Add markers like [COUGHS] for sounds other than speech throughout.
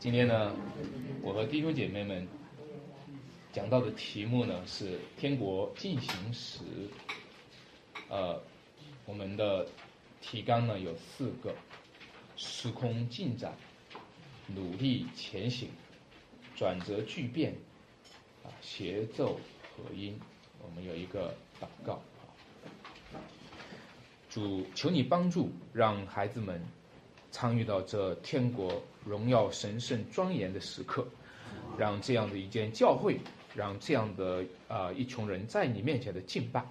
今天呢，我和弟兄姐妹们讲到的题目呢是《天国进行时》。呃，我们的提纲呢有四个：时空进展、努力前行、转折巨变、啊协奏合音。我们有一个祷告，主求你帮助，让孩子们。参与到这天国荣耀、神圣、庄严的时刻，让这样的一间教会，让这样的啊一群人在你面前的敬拜，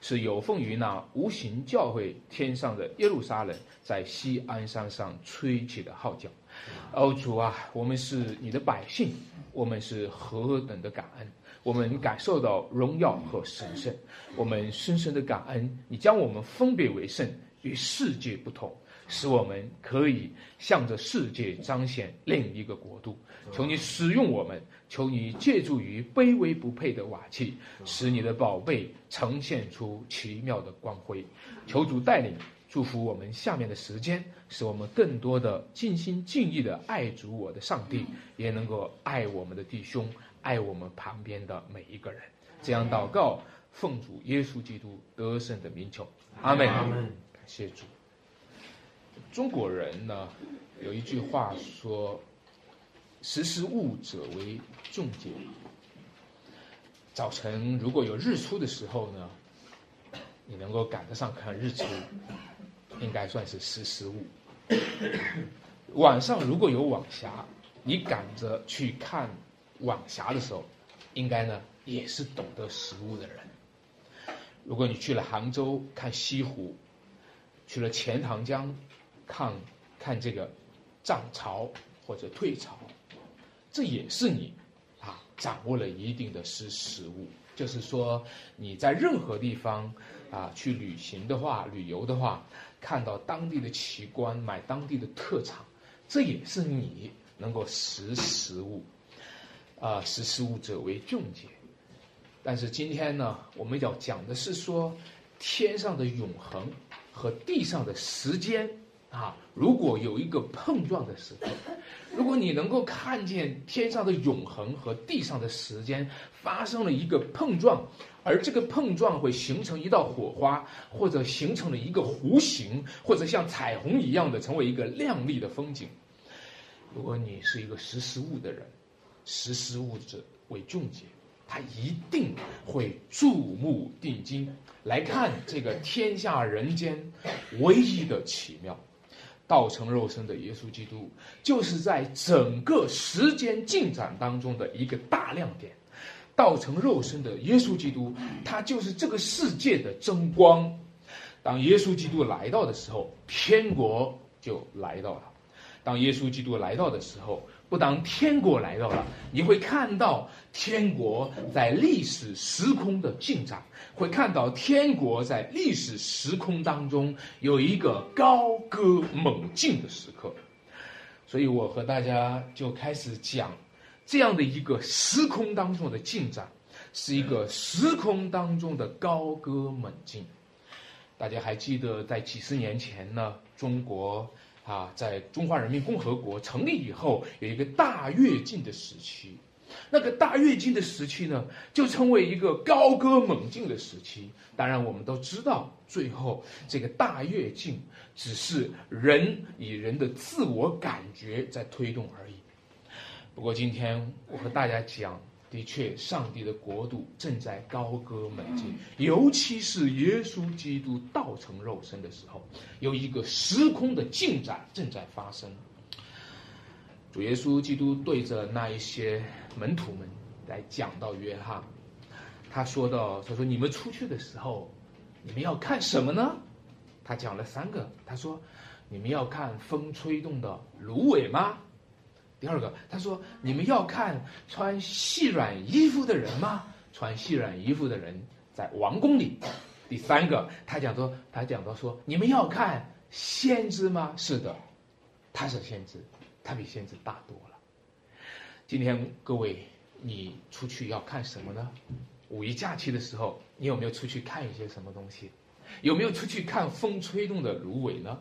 是有奉于那无形教会天上的耶路撒冷在西安山上吹起的号角。哦，主啊，我们是你的百姓，我们是何等的感恩，我们感受到荣耀和神圣，我们深深的感恩，你将我们分别为圣，与世界不同。使我们可以向着世界彰显另一个国度。求你使用我们，求你借助于卑微不配的瓦器，使你的宝贝呈现出奇妙的光辉。求主带领祝福我们下面的时间，使我们更多的尽心尽意的爱主我的上帝，也能够爱我们的弟兄，爱我们旁边的每一个人。这样祷告，奉主耶稣基督得胜的名求，阿门。感谢主。中国人呢，有一句话说：“识时务者为俊杰。”早晨如果有日出的时候呢，你能够赶得上看日出，应该算是识时务。[COUGHS] 晚上如果有晚霞，你赶着去看晚霞的时候，应该呢也是懂得时务的人。如果你去了杭州看西湖，去了钱塘江。看，看这个涨潮或者退潮，这也是你啊掌握了一定的识时务。就是说你在任何地方啊去旅行的话，旅游的话，看到当地的奇观，买当地的特产，这也是你能够识时务。啊，识时务者为俊杰。但是今天呢，我们要讲的是说天上的永恒和地上的时间。啊，如果有一个碰撞的时刻，[LAUGHS] 如果你能够看见天上的永恒和地上的时间发生了一个碰撞，而这个碰撞会形成一道火花，或者形成了一个弧形，或者像彩虹一样的成为一个亮丽的风景。如果你是一个识时务的人，识时务者为俊杰，他一定会注目定睛来看这个天下人间唯一的奇妙。道成肉身的耶稣基督，就是在整个时间进展当中的一个大亮点。道成肉身的耶稣基督，他就是这个世界的争光。当耶稣基督来到的时候，天国就来到了。当耶稣基督来到的时候，不当天国来到了，你会看到天国在历史时空的进展，会看到天国在历史时空当中有一个高歌猛进的时刻。所以我和大家就开始讲这样的一个时空当中的进展，是一个时空当中的高歌猛进。大家还记得在几十年前呢，中国。啊，在中华人民共和国成立以后，有一个大跃进的时期，那个大跃进的时期呢，就成为一个高歌猛进的时期。当然，我们都知道，最后这个大跃进只是人以人的自我感觉在推动而已。不过，今天我和大家讲。的确，上帝的国度正在高歌猛进，尤其是耶稣基督道成肉身的时候，有一个时空的进展正在发生。主耶稣基督对着那一些门徒们来讲到约翰，他说到：“他说你们出去的时候，你们要看什么呢？”他讲了三个，他说：“你们要看风吹动的芦苇吗？”第二个，他说：“你们要看穿细软衣服的人吗？穿细软衣服的人在王宫里。”第三个，他讲说，他讲到说：“你们要看先知吗？”是的，他是先知，他比先知大多了。今天各位，你出去要看什么呢？五一假期的时候，你有没有出去看一些什么东西？有没有出去看风吹动的芦苇呢？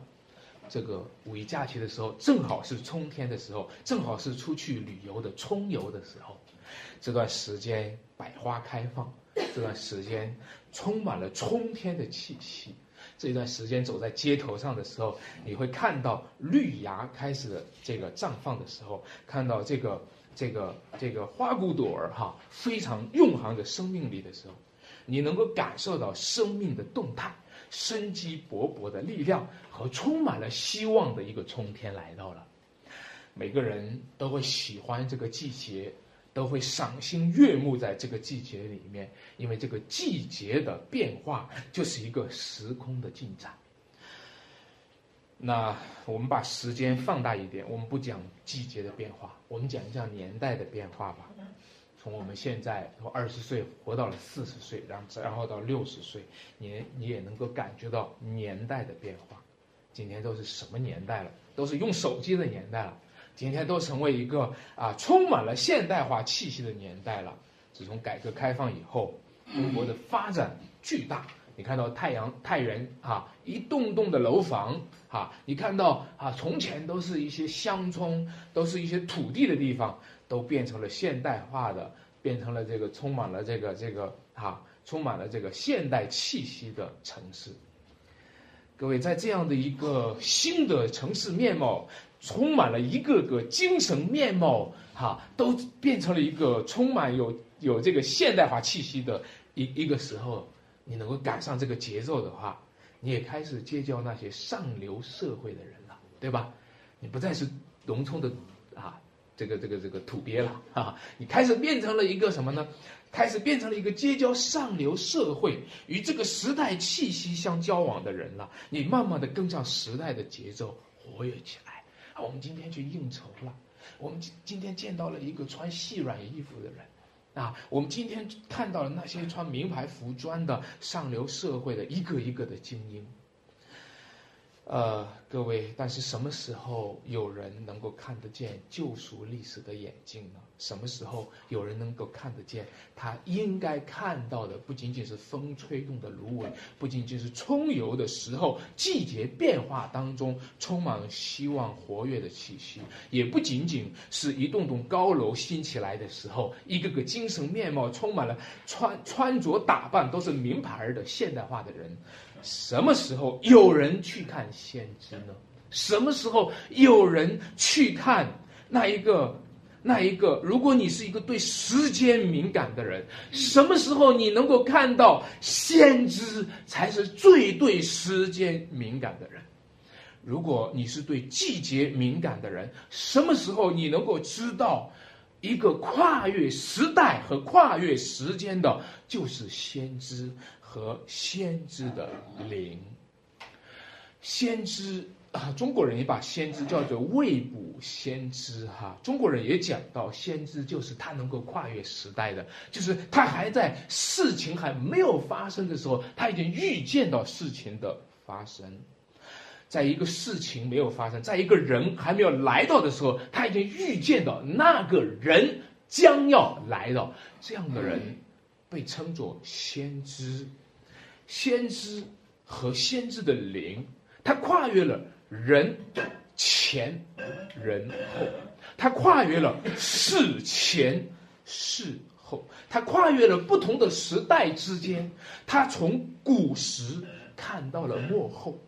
这个五一假期的时候，正好是春天的时候，正好是出去旅游的春游的时候。这段时间百花开放，这段时间充满了春天的气息。这段时间走在街头上的时候，你会看到绿芽开始这个绽放的时候，看到这个这个这个花骨朵儿哈非常蕴含着生命力的时候，你能够感受到生命的动态、生机勃勃的力量和充满了希望的一个春天来到了。每个人都会喜欢这个季节。都会赏心悦目在这个季节里面，因为这个季节的变化就是一个时空的进展。那我们把时间放大一点，我们不讲季节的变化，我们讲一讲年代的变化吧。从我们现在从二十岁活到了四十岁，然后然后到六十岁，你你也能够感觉到年代的变化。今天都是什么年代了？都是用手机的年代了。今天都成为一个啊充满了现代化气息的年代了。自从改革开放以后，中国的发展巨大。你看到太阳太原啊，一栋栋的楼房啊，你看到啊，从前都是一些乡村，都是一些土地的地方，都变成了现代化的，变成了这个充满了这个这个啊，充满了这个现代气息的城市。各位，在这样的一个新的城市面貌。充满了一个个精神面貌，哈，都变成了一个充满有有这个现代化气息的一一个时候，你能够赶上这个节奏的话，你也开始结交那些上流社会的人了，对吧？你不再是农村的，这个这个这个土鳖了，哈，你开始变成了一个什么呢？开始变成了一个结交上流社会与这个时代气息相交往的人了。你慢慢的跟上时代的节奏，活跃起来啊。我们今天去应酬了，我们今今天见到了一个穿细软衣服的人，啊，我们今天看到了那些穿名牌服装的上流社会的一个一个的精英。呃，各位，但是什么时候有人能够看得见救赎历史的眼睛呢？什么时候有人能够看得见他应该看到的？不仅仅是风吹动的芦苇，不仅仅是春游的时候季节变化当中充满希望活跃的气息，也不仅仅是一栋栋高楼兴起来的时候，一个个精神面貌充满了穿穿着打扮都是名牌的现代化的人。什么时候有人去看先知呢？什么时候有人去看那一个那一个？如果你是一个对时间敏感的人，什么时候你能够看到先知才是最对时间敏感的人？如果你是对季节敏感的人，什么时候你能够知道一个跨越时代和跨越时间的，就是先知？和先知的灵，先知啊，中国人也把先知叫做未卜先知哈。中国人也讲到，先知就是他能够跨越时代的，就是他还在事情还没有发生的时候，他已经预见到事情的发生。在一个事情没有发生，在一个人还没有来到的时候，他已经预见到那个人将要来到。这样的人被称作先知。先知和先知的灵，它跨越了人前人后，它跨越了事前事后，它跨越了不同的时代之间，它从古时看到了幕后。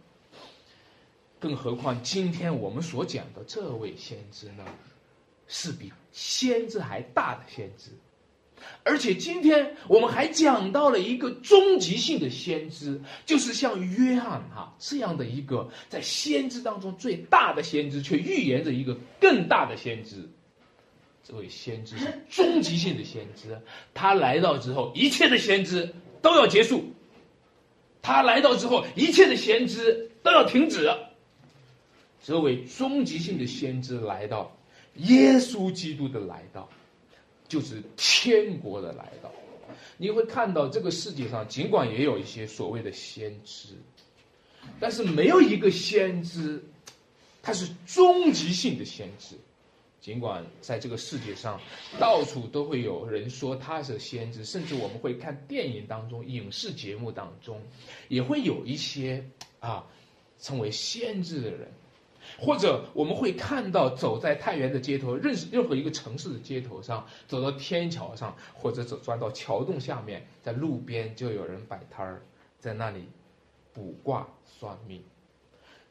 更何况今天我们所讲的这位先知呢，是比先知还大的先知。而且今天我们还讲到了一个终极性的先知，就是像约翰哈这样的一个在先知当中最大的先知，却预言着一个更大的先知。这位先知是终极性的先知，他来到之后，一切的先知都要结束；他来到之后，一切的先知都要停止。这位终极性的先知来到，耶稣基督的来到。就是天国的来到，你会看到这个世界上，尽管也有一些所谓的先知，但是没有一个先知，他是终极性的先知。尽管在这个世界上，到处都会有人说他是先知，甚至我们会看电影当中、影视节目当中，也会有一些啊称为先知的人。或者我们会看到走在太原的街头，认识任何一个城市的街头上，走到天桥上，或者走钻到桥洞下面，在路边就有人摆摊儿，在那里卜卦算命，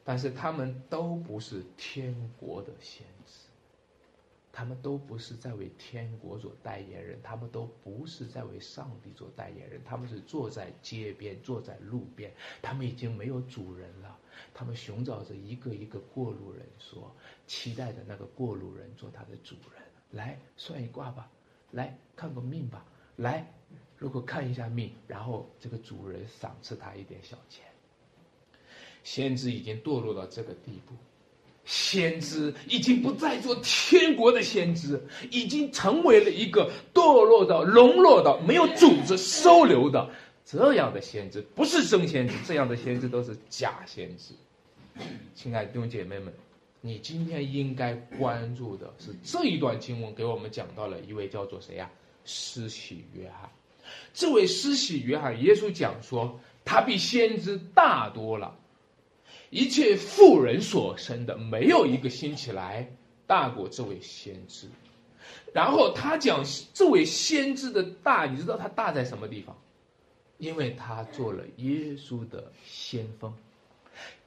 但是他们都不是天国的先知。他们都不是在为天国做代言人，他们都不是在为上帝做代言人，他们是坐在街边，坐在路边，他们已经没有主人了，他们寻找着一个一个过路人，说期待着那个过路人做他的主人，来算一卦吧，来看个命吧，来，如果看一下命，然后这个主人赏赐他一点小钱。先知已经堕落到这个地步。先知已经不再做天国的先知，已经成为了一个堕落到、沦落到没有组织收留的这样的先知，不是真先知，这样的先知都是假先知。亲爱的弟兄姐妹们，你今天应该关注的是这一段经文，给我们讲到了一位叫做谁呀？施洗约翰。这位施洗约翰，耶稣讲说，他比先知大多了。一切富人所生的，没有一个兴起来大过这位先知。然后他讲这位先知的大，你知道他大在什么地方？因为他做了耶稣的先锋。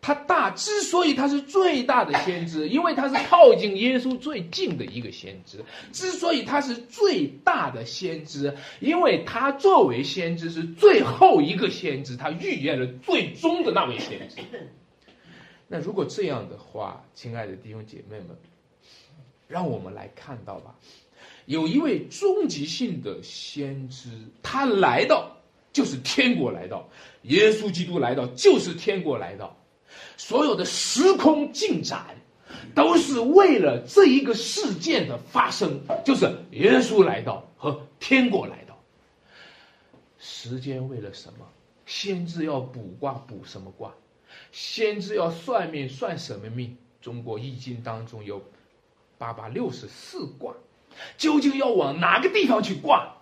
他大之所以他是最大的先知，因为他是靠近耶稣最近的一个先知。之所以他是最大的先知，因为他作为先知是最后一个先知，他预言了最终的那位先知。[COUGHS] 那如果这样的话，亲爱的弟兄姐妹们，让我们来看到吧，有一位终极性的先知，他来到就是天国来到，耶稣基督来到就是天国来到，所有的时空进展都是为了这一个事件的发生，就是耶稣来到和天国来到。时间为了什么？先知要卜卦，卜什么卦？先知要算命，算什么命？中国易经当中有八八六十四卦，究竟要往哪个地方去卦？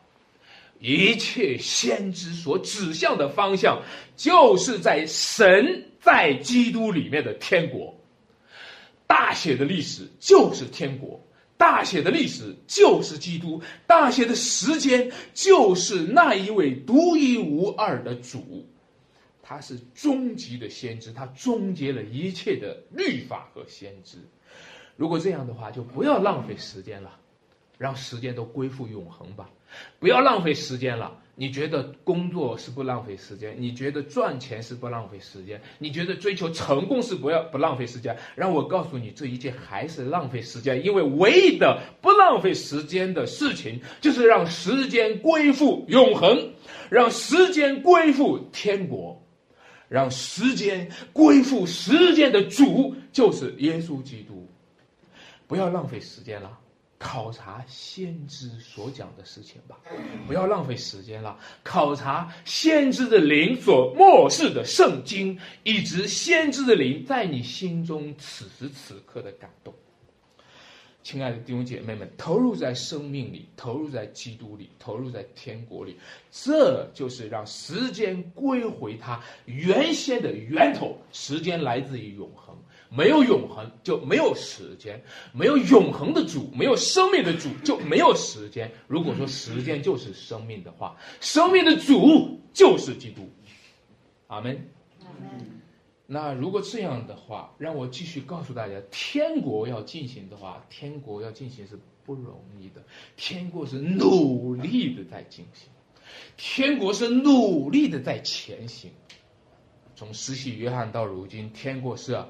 一切先知所指向的方向，就是在神在基督里面的天国。大写的历史就是天国，大写的历史就是基督，大写的时间就是那一位独一无二的主。他是终极的先知，他终结了一切的律法和先知。如果这样的话，就不要浪费时间了，让时间都归附永恒吧。不要浪费时间了。你觉得工作是不浪费时间？你觉得赚钱是不浪费时间？你觉得追求成功是不要不浪费时间？让我告诉你，这一切还是浪费时间。因为唯一的不浪费时间的事情，就是让时间归复永恒，让时间归复天国。让时间归复时间的主，就是耶稣基督。不要浪费时间了，考察先知所讲的事情吧。不要浪费时间了，考察先知的灵所漠视的圣经，以及先知的灵在你心中此时此刻的感动。亲爱的弟兄姐妹们，投入在生命里，投入在基督里，投入在天国里，这就是让时间归回它原先的源头。时间来自于永恒，没有永恒就没有时间，没有永恒的主，没有生命的主就没有时间。如果说时间就是生命的话，生命的主就是基督。阿门。那如果这样的话，让我继续告诉大家，天国要进行的话，天国要进行是不容易的，天国是努力的在进行，天国是努力的在前行。从施洗约翰到如今，天国是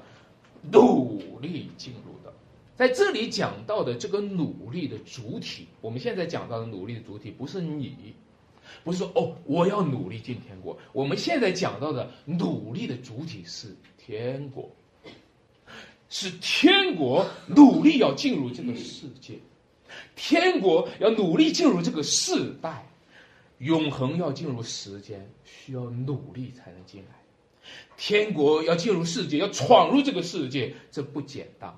努力进入的。在这里讲到的这个努力的主体，我们现在讲到的努力的主体不是你。不是说哦，我要努力进天国。我们现在讲到的努力的主体是天国，是天国努力要进入这个世界，天国要努力进入这个世代，永恒要进入时间，需要努力才能进来。天国要进入世界，要闯入这个世界，这不简单，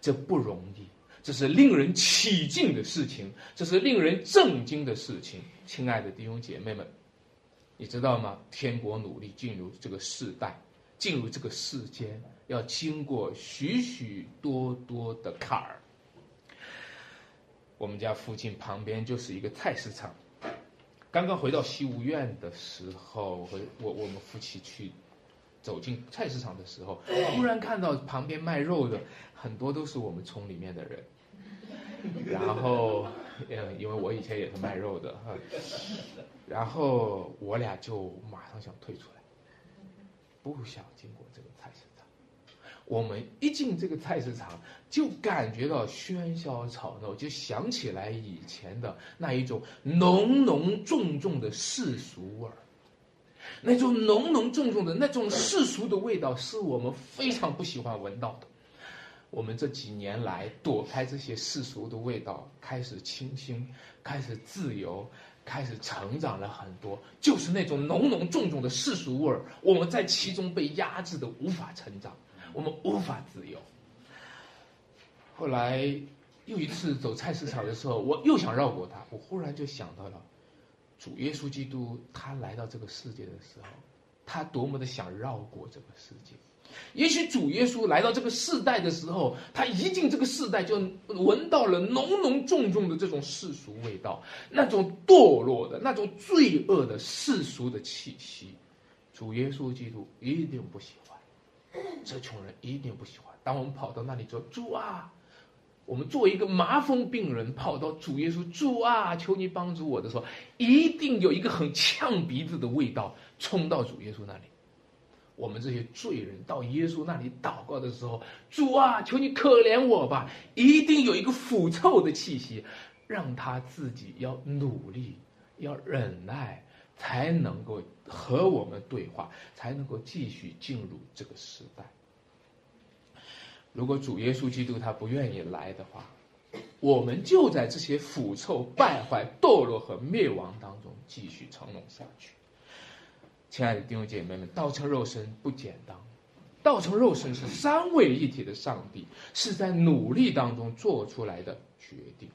这不容易。这是令人起敬的事情，这是令人震惊的事情。亲爱的弟兄姐妹们，你知道吗？天国努力进入这个世代，进入这个世间，要经过许许多多的坎儿。我们家附近旁边就是一个菜市场。刚刚回到西吴院的时候，和我我们夫妻去走进菜市场的时候，突然看到旁边卖肉的很多都是我们村里面的人。[LAUGHS] 然后，嗯，因为我以前也是卖肉的哈，然后我俩就马上想退出来，不想经过这个菜市场。我们一进这个菜市场，就感觉到喧嚣吵闹，就想起来以前的那一种浓浓重重的世俗味儿，那种浓浓重重的那种世俗的味道，是我们非常不喜欢闻到的。我们这几年来躲开这些世俗的味道，开始清新，开始自由，开始成长了很多。就是那种浓浓重重的世俗味儿，我们在其中被压制的无法成长，我们无法自由。后来又一次走菜市场的时候，我又想绕过他，我忽然就想到了主耶稣基督，他来到这个世界的时候，他多么的想绕过这个世界。也许主耶稣来到这个世代的时候，他一进这个世代就闻到了浓浓重重的这种世俗味道，那种堕落的、那种罪恶的世俗的气息。主耶稣基督一定不喜欢，这穷人一定不喜欢。当我们跑到那里说“主啊”，我们作为一个麻风病人跑到主耶稣“主啊，求你帮助我”的时候，一定有一个很呛鼻子的味道冲到主耶稣那里。我们这些罪人到耶稣那里祷告的时候，主啊，求你可怜我吧！一定有一个腐臭的气息，让他自己要努力，要忍耐，才能够和我们对话，才能够继续进入这个时代。如果主耶稣基督他不愿意来的话，我们就在这些腐臭、败坏、堕落和灭亡当中继续沉沦下去。亲爱的弟兄姐妹们，道成肉身不简单，道成肉身是三位一体的上帝是在努力当中做出来的决定。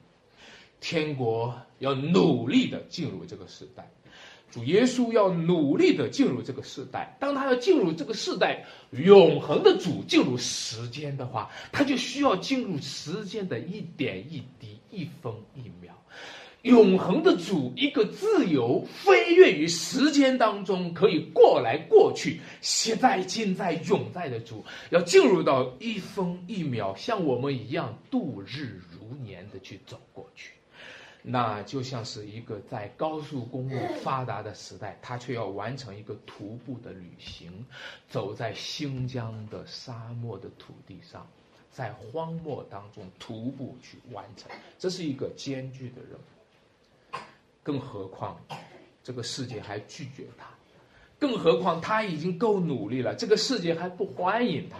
天国要努力的进入这个时代，主耶稣要努力的进入这个时代。当他要进入这个时代，永恒的主进入时间的话，他就需要进入时间的一点一滴、一分一秒。永恒的主，一个自由飞跃于时间当中，可以过来过去，现在、今在、永在的主，要进入到一分一秒，像我们一样度日如年的去走过去，那就像是一个在高速公路发达的时代，他却要完成一个徒步的旅行，走在新疆的沙漠的土地上，在荒漠当中徒步去完成，这是一个艰巨的任务。更何况，这个世界还拒绝他；更何况他已经够努力了，这个世界还不欢迎他；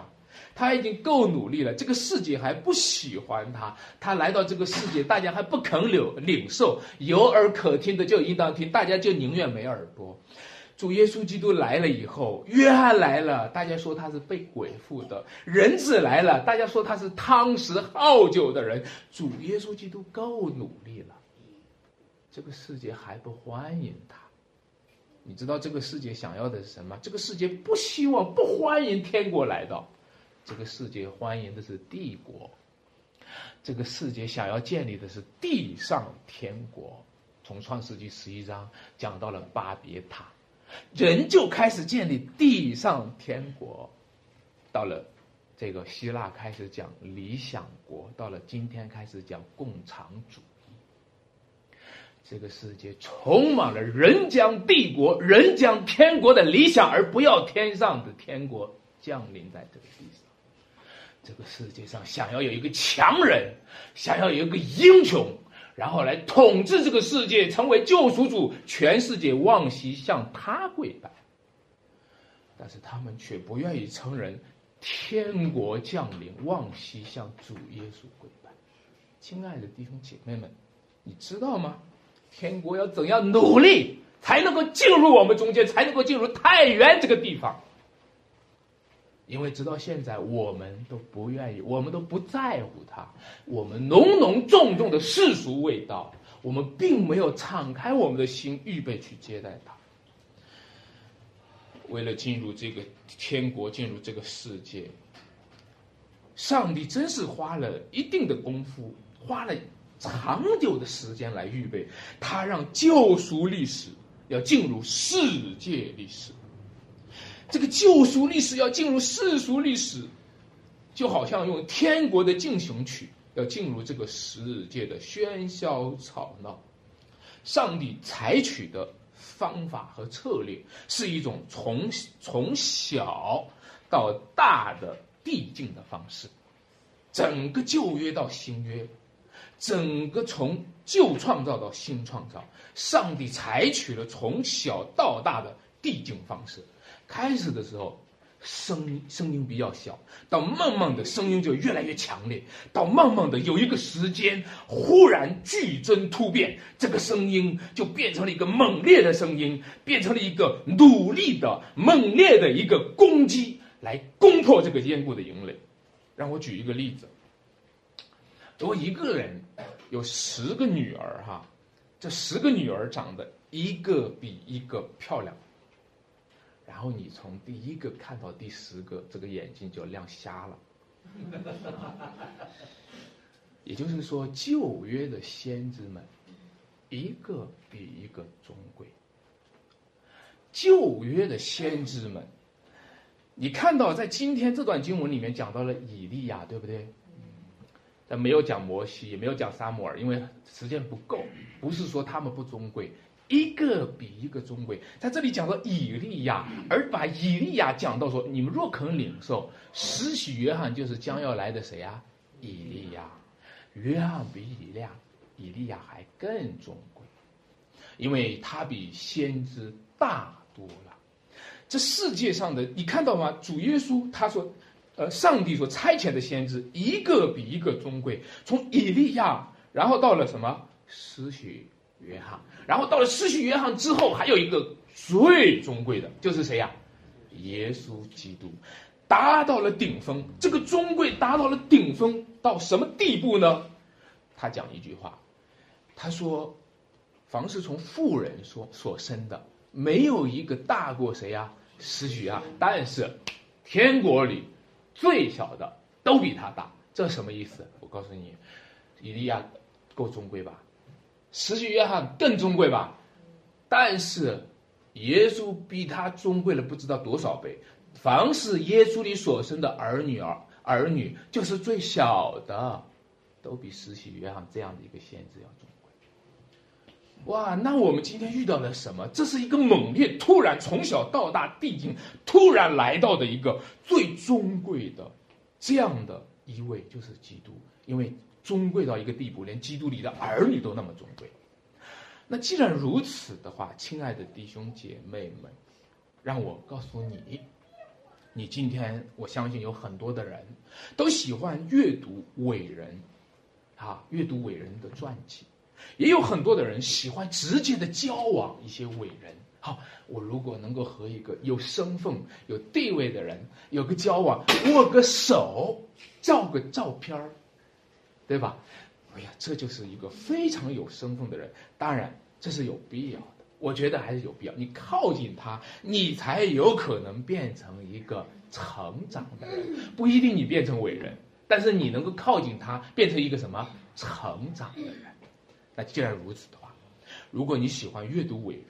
他已经够努力了，这个世界还不喜欢他。他来到这个世界，大家还不肯领领受，有耳可听的就应当听，大家就宁愿没耳朵。主耶稣基督来了以后，约翰来了，大家说他是被鬼附的；人子来了，大家说他是汤食好酒的人。主耶稣基督够努力了。这个世界还不欢迎他，你知道这个世界想要的是什么？这个世界不希望、不欢迎天国来到，这个世界欢迎的是帝国。这个世界想要建立的是地上天国。从创世纪十一章讲到了巴别塔，人就开始建立地上天国。到了这个希腊开始讲理想国，到了今天开始讲共产主义。这个世界充满了人将帝国、人将天国的理想，而不要天上的天国降临在这个地上。这个世界上想要有一个强人，想要有一个英雄，然后来统治这个世界，成为救赎主，全世界往西向他跪拜。但是他们却不愿意承认天国降临，往西向主耶稣跪拜。亲爱的弟兄姐妹们，你知道吗？天国要怎样努力才能够进入我们中间，才能够进入太原这个地方？因为直到现在，我们都不愿意，我们都不在乎它。我们浓浓重重的世俗味道，我们并没有敞开我们的心，预备去接待它。为了进入这个天国，进入这个世界，上帝真是花了一定的功夫，花了长久的时间来预备。他让救赎历史要进入世界历史，这个救赎历史要进入世俗历史，就好像用天国的进行曲要进入这个世界的喧嚣吵闹。上帝采取的方法和策略是一种从从小到大的递进的方式，整个旧约到新约，整个从旧创造到新创造，上帝采取了从小到大的递进方式。开始的时候。声音声音比较小，到慢慢的声音就越来越强烈，到慢慢的有一个时间忽然剧增突变，这个声音就变成了一个猛烈的声音，变成了一个努力的猛烈的一个攻击，来攻破这个坚固的营垒。让我举一个例子，如果一个人有十个女儿哈，这十个女儿长得一个比一个漂亮。然后你从第一个看到第十个，这个眼睛就亮瞎了。也就是说，旧约的先知们，一个比一个尊贵。旧约的先知们，你看到在今天这段经文里面讲到了以利亚，对不对？但没有讲摩西，也没有讲撒母耳，因为时间不够。不是说他们不尊贵。一个比一个尊贵，在这里讲到以利亚，而把以利亚讲到说，你们若肯领受，施洗约翰就是将要来的谁啊？以利亚，约翰比以利亚，以利亚还更尊贵，因为他比先知大多了。这世界上的你看到吗？主耶稣他说，呃，上帝所差遣的先知一个比一个尊贵，从以利亚，然后到了什么施洗约翰。然后到了失去约翰之后，还有一个最尊贵的，就是谁呀？耶稣基督，达到了顶峰。这个尊贵达到了顶峰，到什么地步呢？他讲一句话，他说：“凡是从富人所所生的，没有一个大过谁呀？失去啊！但是天国里最小的都比他大。这什么意思？我告诉你，以利亚够尊贵吧？”实际约翰更尊贵吧，但是耶稣比他尊贵了不知道多少倍。凡是耶稣里所生的儿女儿儿女，就是最小的，都比实习约翰这样的一个先知要尊贵。哇，那我们今天遇到了什么？这是一个猛烈、突然从小到大递进、突然来到的一个最尊贵的这样的一位，就是基督，因为。尊贵到一个地步，连基督里的儿女都那么尊贵。那既然如此的话，亲爱的弟兄姐妹们，让我告诉你，你今天我相信有很多的人都喜欢阅读伟人，啊，阅读伟人的传记，也有很多的人喜欢直接的交往一些伟人。好，我如果能够和一个有身份、有地位的人有个交往，握个手，照个照片儿。对吧？哎呀，这就是一个非常有身份的人。当然，这是有必要的。我觉得还是有必要。你靠近他，你才有可能变成一个成长的人。不一定你变成伟人，但是你能够靠近他，变成一个什么成长的人。那既然如此的话，如果你喜欢阅读伟人，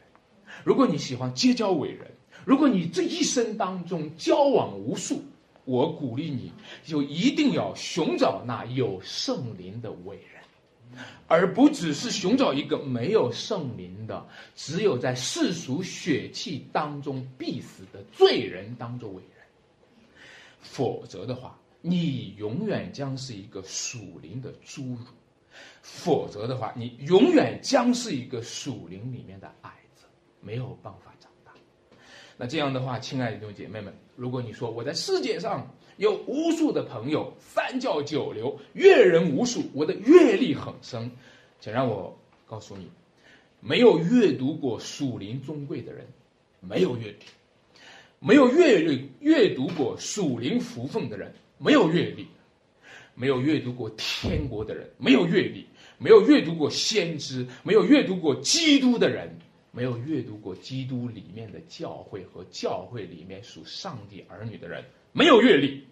如果你喜欢结交伟人，如果你这一生当中交往无数。我鼓励你，就一定要寻找那有圣灵的伟人，而不只是寻找一个没有圣灵的、只有在世俗血气当中必死的罪人当做伟人。否则的话，你永远将是一个属灵的侏儒；否则的话，你永远将是一个属灵里面的矮子，没有办法长。那这样的话，亲爱的弟兄姐妹们。如果你说我在世界上有无数的朋友，三教九流，阅人无数，我的阅历很深，请让我告诉你，没有阅读过属灵尊贵的人，没有阅历；没有阅历阅读过属灵福分的人，没有阅历；没有阅读过天国的人，没有阅历；没有阅读过先知，没有阅读过基督的人，没有阅读过基督里面的教会和教会里面属上帝儿女的人，没有阅历。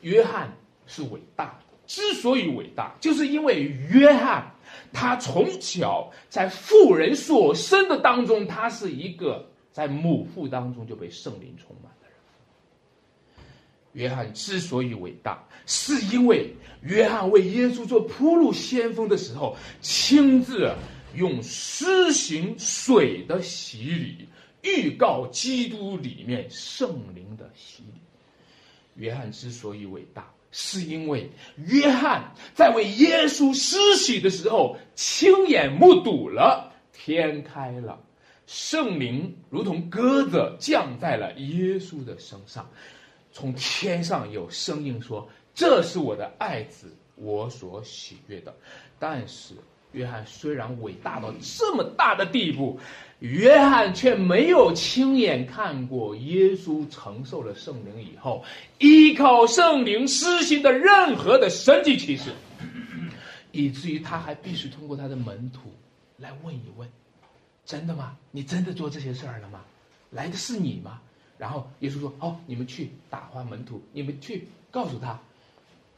约翰是伟大的，之所以伟大，就是因为约翰他从小在妇人所生的当中，他是一个在母腹当中就被圣灵充满的人。约翰之所以伟大，是因为约翰为耶稣做铺路先锋的时候，亲自用施行水的洗礼，预告基督里面圣灵的洗礼。约翰之所以伟大，是因为约翰在为耶稣施洗的时候，亲眼目睹了天开了，圣灵如同鸽子降在了耶稣的身上，从天上有声音说：“这是我的爱子，我所喜悦的。”但是，约翰虽然伟大到这么大的地步。约翰却没有亲眼看过耶稣承受了圣灵以后，依靠圣灵施行的任何的神迹奇事，以至于他还必须通过他的门徒来问一问：“真的吗？你真的做这些事儿了吗？来的是你吗？”然后耶稣说：“哦，你们去打发门徒，你们去告诉他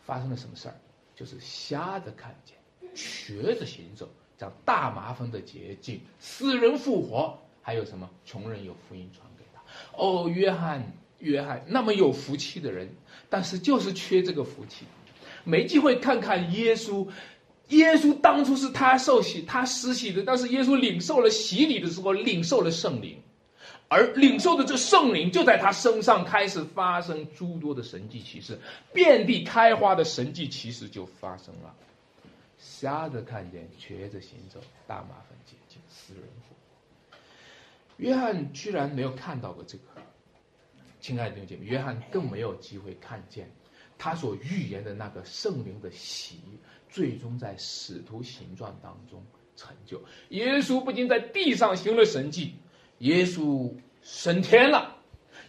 发生了什么事儿，就是瞎子看见，瘸子行走。”叫大麻风的捷径，死人复活，还有什么穷人有福音传给他？哦，约翰，约翰那么有福气的人，但是就是缺这个福气，没机会看看耶稣。耶稣当初是他受洗，他施洗的，但是耶稣领受了洗礼的时候，领受了圣灵，而领受的这圣灵就在他身上开始发生诸多的神迹奇事，遍地开花的神迹奇事就发生了。瞎子看见，瘸子行走，大麻烦解禁，死人复活。约翰居然没有看到过这个，亲爱的弟兄姐妹，约翰更没有机会看见他所预言的那个圣灵的喜，最终在使徒行传当中成就。耶稣不仅在地上行了神迹，耶稣升天了，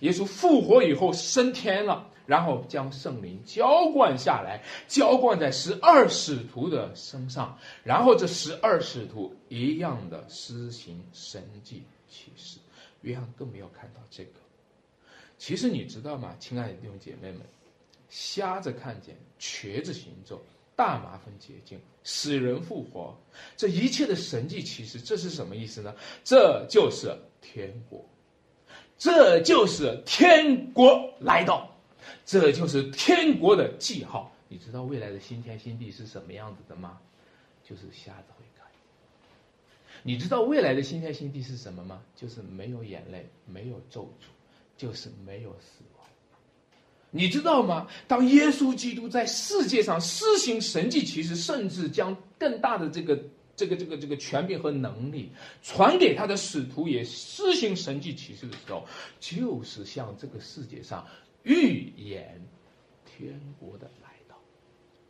耶稣复活以后升天了。然后将圣灵浇灌下来，浇灌在十二使徒的身上，然后这十二使徒一样的施行神迹启示。约翰更没有看到这个。其实你知道吗，亲爱的弟兄姐妹们，瞎子看见，瘸子行走，大麻烦洁净，死人复活，这一切的神迹启示，这是什么意思呢？这就是天国，这就是天国来到。这就是天国的记号。你知道未来的新天新地是什么样子的吗？就是瞎子会看。你知道未来的新天新地是什么吗？就是没有眼泪，没有咒诅，就是没有死亡。你知道吗？当耶稣基督在世界上施行神迹奇事，甚至将更大的这个这个这个这个权柄和能力传给他的使徒，也施行神迹奇事的时候，就是向这个世界上。预言天国的来到，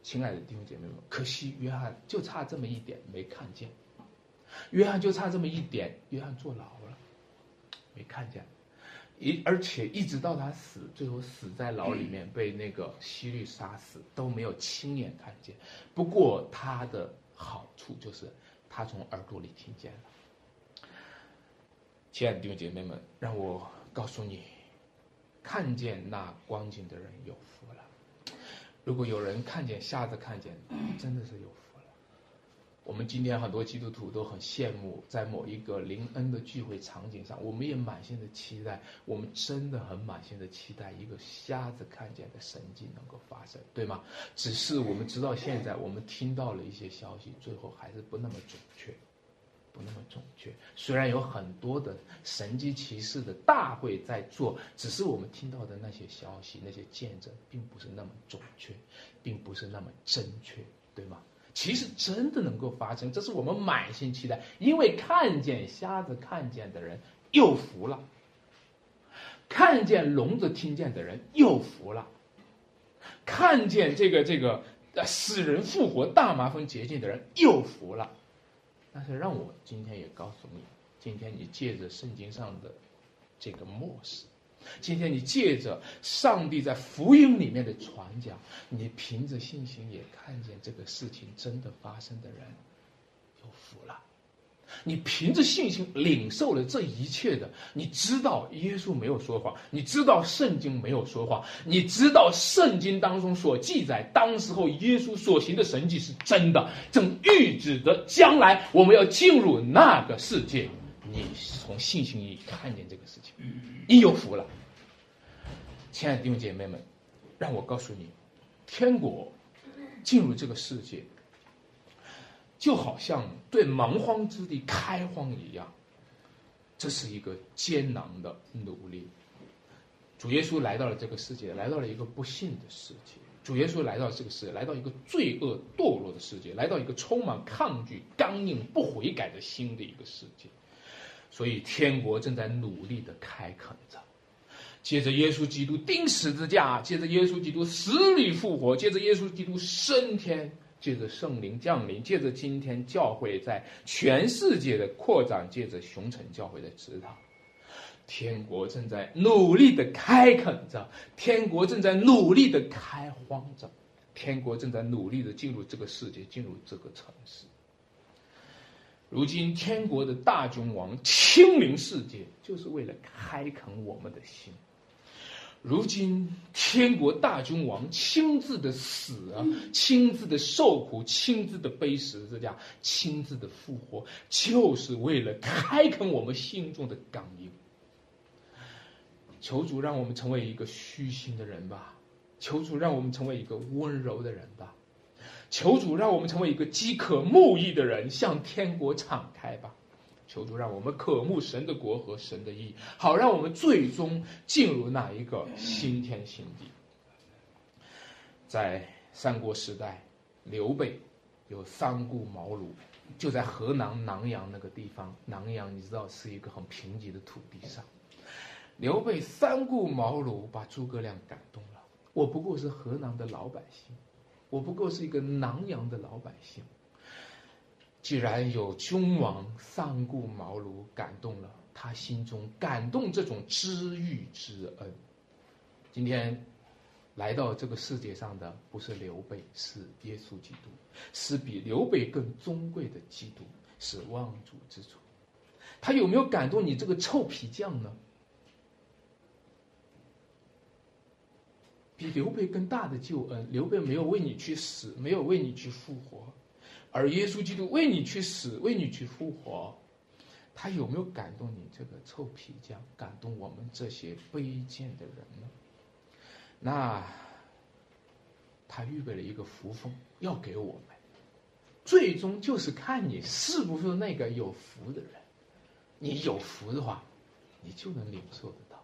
亲爱的弟兄姐妹们，可惜约翰就差这么一点没看见，约翰就差这么一点，约翰坐牢了，没看见，一而且一直到他死，最后死在牢里面被那个希律杀死，都没有亲眼看见。不过他的好处就是他从耳朵里听见了。亲爱的弟兄姐妹们，让我告诉你。看见那光景的人有福了。如果有人看见瞎子看见，[CLEARS THROAT] 真的是有福了。我们今天很多基督徒都很羡慕，在某一个灵恩的聚会场景上，我们也满心的期待，我们真的很满心的期待一个瞎子看见的神迹能够发生，对吗？只是我们直到现在，我们听到了一些消息，最后还是不那么准确。不那么准确，虽然有很多的神机骑士的大会在做，只是我们听到的那些消息、那些见证，并不是那么准确，并不是那么正确，对吗？其实真的能够发生，这是我们满心期待，因为看见瞎子看见的人又服了，看见聋子听见的人又服了，看见这个这个死人复活、大麻风洁净的人又服了。但是让我今天也告诉你，今天你借着圣经上的这个漠视，今天你借着上帝在福音里面的传讲，你凭着信心也看见这个事情真的发生的人有福了。你凭着信心领受了这一切的，你知道耶稣没有说谎，你知道圣经没有说谎，你知道圣经当中所记载当时候耶稣所行的神迹是真的，正预指着将来我们要进入那个世界。你从信心里看见这个事情，你有福了，亲爱的弟兄姐妹们，让我告诉你，天国进入这个世界。就好像对蛮荒之地开荒一样，这是一个艰难的努力。主耶稣来到了这个世界，来到了一个不幸的世界。主耶稣来到这个世界，来到一个罪恶堕落的世界，来到一个充满抗拒、刚硬、不悔改的心的一个世界。所以，天国正在努力的开垦着。接着，耶稣基督钉十字架；接着，耶稣基督死里复活；接着，耶稣基督升天。借着圣灵降临，借着今天教会在全世界的扩展，借着熊城教会的指导，天国正在努力的开垦着，天国正在努力的开荒着，天国正在努力的进入这个世界，进入这个城市。如今，天国的大君王亲临世界，就是为了开垦我们的心。如今，天国大君王亲自的死啊，亲自的受苦，亲自的背十字架，亲自的复活，就是为了开垦我们心中的刚硬。求主让我们成为一个虚心的人吧，求主让我们成为一个温柔的人吧，求主让我们成为一个饥渴慕义的人，向天国敞开吧。求主让我们渴慕神的国和神的义，好让我们最终进入那一个新天新地。在三国时代，刘备有三顾茅庐，就在河南南阳那个地方。南阳你知道是一个很贫瘠的土地上，刘备三顾茅庐，把诸葛亮感动了。我不过是河南的老百姓，我不过是一个南阳的老百姓。既然有君王三顾茅庐，感动了他心中，感动这种知遇之恩。今天来到这个世界上的不是刘备，是耶稣基督，是比刘备更尊贵的基督，是望主之主。他有没有感动你这个臭皮匠呢？比刘备更大的救恩，刘备没有为你去死，没有为你去复活。而耶稣基督为你去死，为你去复活，他有没有感动你这个臭皮匠，感动我们这些卑贱的人呢？那他预备了一个福分要给我们，最终就是看你是不是那个有福的人。你有福的话，你就能领受得到。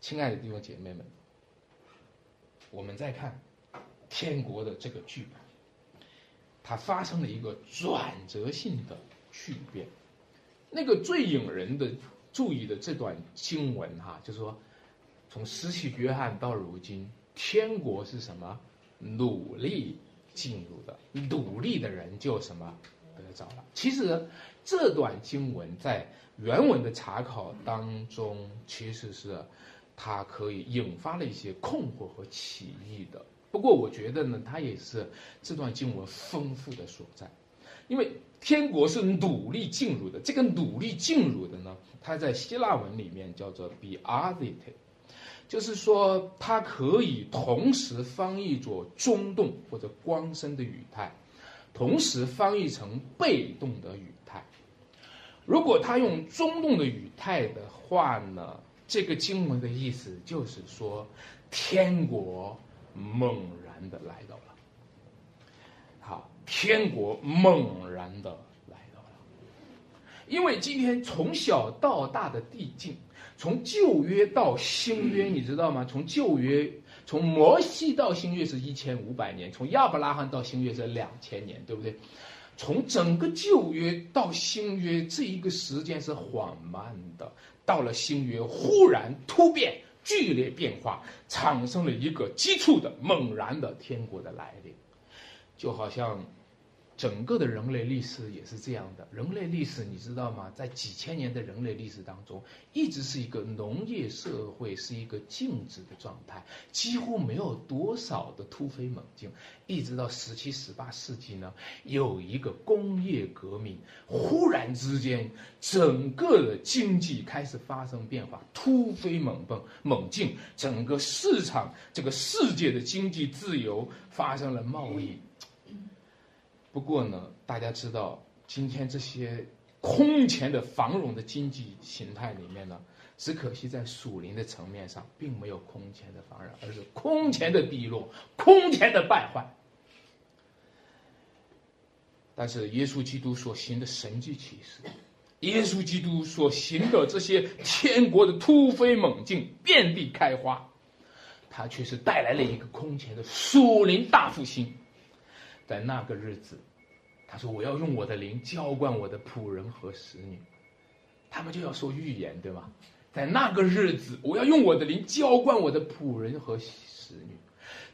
亲爱的弟兄姐妹们，我们再看天国的这个剧本。它发生了一个转折性的巨变，那个最引人的注意的这段经文哈，就是说，从失去约翰到如今，天国是什么？努力进入的，努力的人就什么得着了。其实这段经文在原文的查考当中，其实是它可以引发了一些困惑和歧义的。不过我觉得呢，它也是这段经文丰富的所在，因为天国是努力进入的，这个努力进入的呢，它在希腊文里面叫做 be a s i t 就是说它可以同时翻译作中动或者光生的语态，同时翻译成被动的语态。如果它用中动的语态的话呢，这个经文的意思就是说天国。猛然的来到了，好，天国猛然的来到了，因为今天从小到大的递进，从旧约到新约，你知道吗？从旧约，从摩西到新约是一千五百年，从亚伯拉罕到新约是两千年，对不对？从整个旧约到新约这一个时间是缓慢的，到了新约忽然突变。剧烈变化产生了一个急促的、猛然的天国的来临，就好像整个的人类历史也是这样的。人类历史你知道吗？在几千年的人类历史当中，一直是一个农业社会，是一个静止的状态，几乎没有多少的突飞猛进。一直到十七、十八世纪呢，有一个工业革命，忽然之间，整个的经济开始发生变化，突飞猛蹦猛进，整个市场，这个世界的经济自由发生了贸易。不过呢，大家知道，今天这些空前的繁荣的经济形态里面呢，只可惜在属灵的层面上，并没有空前的繁荣，而是空前的低落，空前的败坏。但是耶稣基督所行的神迹启示，耶稣基督所行的这些天国的突飞猛进、遍地开花，他却是带来了一个空前的属灵大复兴。在那个日子，他说：“我要用我的灵浇灌我的仆人和使女，他们就要说预言，对吧？在那个日子，我要用我的灵浇灌我的仆人和使女。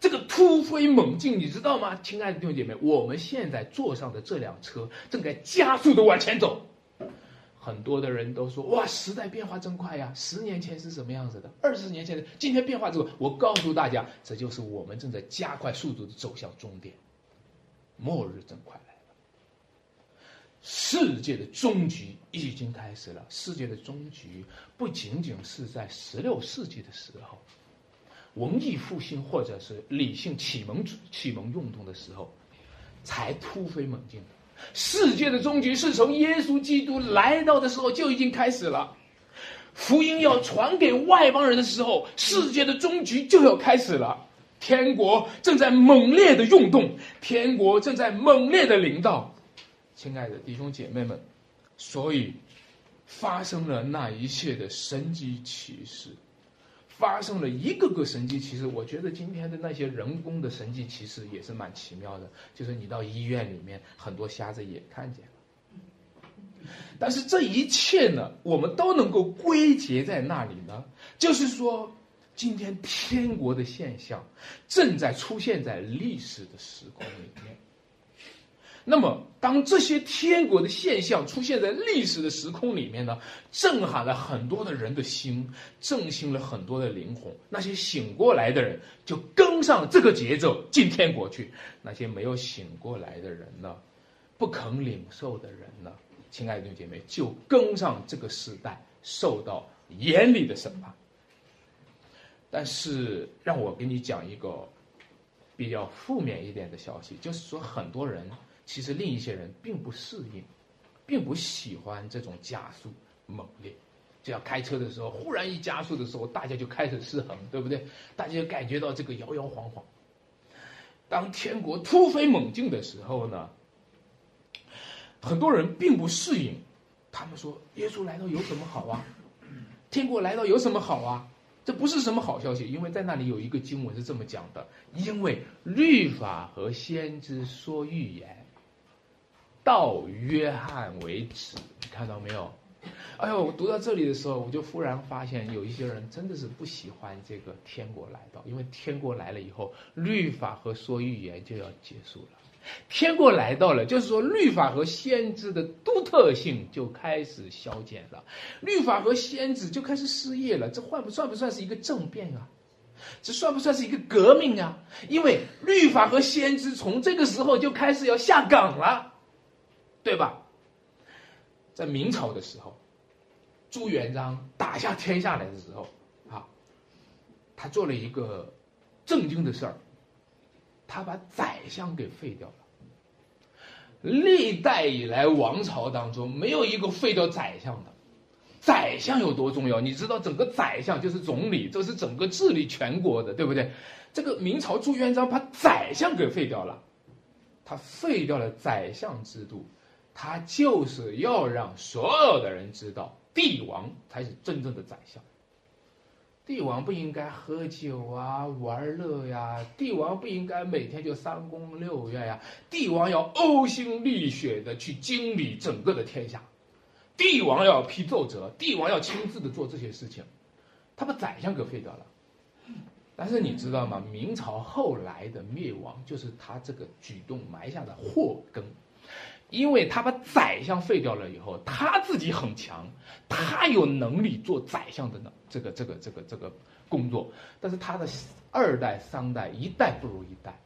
这个突飞猛进，你知道吗，亲爱的弟兄姐妹？我们现在坐上的这辆车正在加速的往前走。很多的人都说：哇，时代变化真快呀！十年前是什么样子的？二十年前的，今天变化之后，我告诉大家，这就是我们正在加快速度的走向终点。”末日真快来了，世界的终局已经开始了。世界的终局不仅仅是在十六世纪的时候，文艺复兴或者是理性启蒙启蒙运动的时候，才突飞猛进的。世界的终局是从耶稣基督来到的时候就已经开始了。福音要传给外邦人的时候，世界的终局就要开始了。天国正在猛烈的运动，天国正在猛烈的领导，亲爱的弟兄姐妹们，所以发生了那一切的神迹奇事，发生了一个个神迹奇事。我觉得今天的那些人工的神迹奇事也是蛮奇妙的，就是你到医院里面，很多瞎子也看见了。但是这一切呢，我们都能够归结在那里呢，就是说。今天天国的现象正在出现在历史的时空里面。那么，当这些天国的现象出现在历史的时空里面呢，震撼了很多的人的心，振兴了很多的灵魂。那些醒过来的人就跟上这个节奏进天国去；那些没有醒过来的人呢，不肯领受的人呢，亲爱的弟兄姐妹，就跟上这个时代，受到严厉的审判。但是让我给你讲一个比较负面一点的消息，就是说很多人其实另一些人并不适应，并不喜欢这种加速猛烈。就要开车的时候，忽然一加速的时候，大家就开始失衡，对不对？大家就感觉到这个摇摇晃晃。当天国突飞猛进的时候呢，很多人并不适应。他们说：“耶稣来到有什么好啊？天国来到有什么好啊？”这不是什么好消息，因为在那里有一个经文是这么讲的：因为律法和先知说预言，到约翰为止。你看到没有？哎呦，我读到这里的时候，我就忽然发现，有一些人真的是不喜欢这个天国来到，因为天国来了以后，律法和说预言就要结束了。天国来到了，就是说律法和先知的独特性就开始消减了，律法和先知就开始失业了。这算不算不算是一个政变啊？这算不算是一个革命啊？因为律法和先知从这个时候就开始要下岗了，对吧？在明朝的时候，朱元璋打下天下来的时候，啊，他做了一个震惊的事儿。他把宰相给废掉了。历代以来，王朝当中没有一个废掉宰相的。宰相有多重要？你知道，整个宰相就是总理，这是整个治理全国的，对不对？这个明朝朱元璋把宰相给废掉了，他废掉了宰相制度，他就是要让所有的人知道，帝王才是真正的宰相。帝王不应该喝酒啊，玩乐呀！帝王不应该每天就三宫六院呀！帝王要呕心沥血的去经理整个的天下，帝王要批奏折，帝王要亲自的做这些事情，他把宰相给废掉了。但是你知道吗？明朝后来的灭亡，就是他这个举动埋下的祸根。因为他把宰相废掉了以后，他自己很强，他有能力做宰相的呢，这个这个这个这个工作。但是他的二代三代一代不如一代，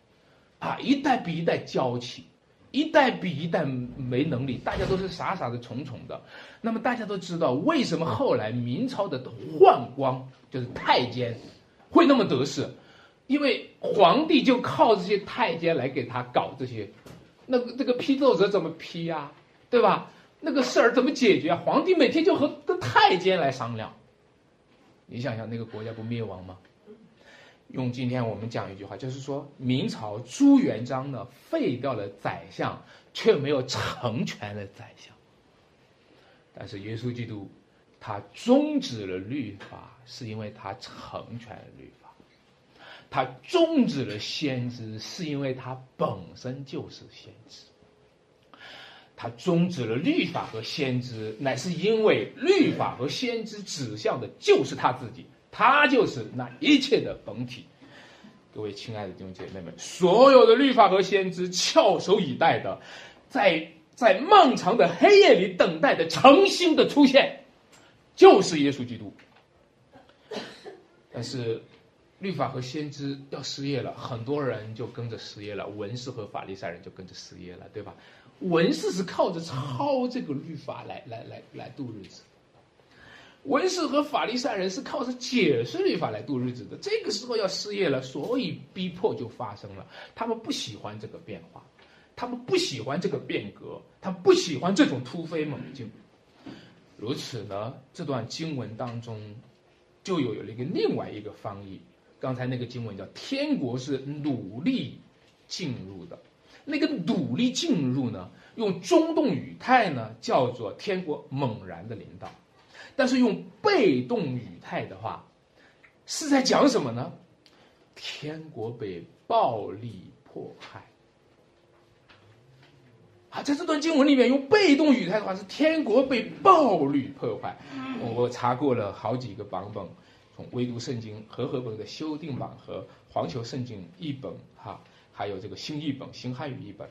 啊，一代比一代娇气，一代比一代没能力，大家都是傻傻的宠宠的。那么大家都知道，为什么后来明朝的宦官就是太监会那么得势？因为皇帝就靠这些太监来给他搞这些。那个这个批奏折怎么批呀？对吧？那个事儿怎么解决？皇帝每天就和跟太监来商量。你想想，那个国家不灭亡吗？用今天我们讲一句话，就是说明朝朱元璋呢废掉了宰相，却没有成全了宰相。但是耶稣基督，他终止了律法，是因为他成全了律法。他终止了先知，是因为他本身就是先知。他终止了律法和先知，乃是因为律法和先知指向的就是他自己，他就是那一切的本体。各位亲爱的弟兄姐妹们，所有的律法和先知翘首以待的，在在漫长的黑夜里等待的诚心的出现，就是耶稣基督。但是。律法和先知要失业了，很多人就跟着失业了，文士和法利赛人就跟着失业了，对吧？文士是靠着抄这个律法来来来来度日子，文士和法利赛人是靠着解释律法来度日子的。这个时候要失业了，所以逼迫就发生了。他们不喜欢这个变化，他们不喜欢这个变革，他们不喜欢这种突飞猛进。如此呢，这段经文当中就有了一个另外一个翻译。刚才那个经文叫“天国是努力进入的”，那个努力进入呢，用中动语态呢叫做“天国猛然的领导”，但是用被动语态的话，是在讲什么呢？天国被暴力迫害。啊，在这段经文里面用被动语态的话是天国被暴力破坏。我查过了好几个版本。从唯独圣经和合本的修订版和环球圣经译本哈，还有这个新译本新汉语译本，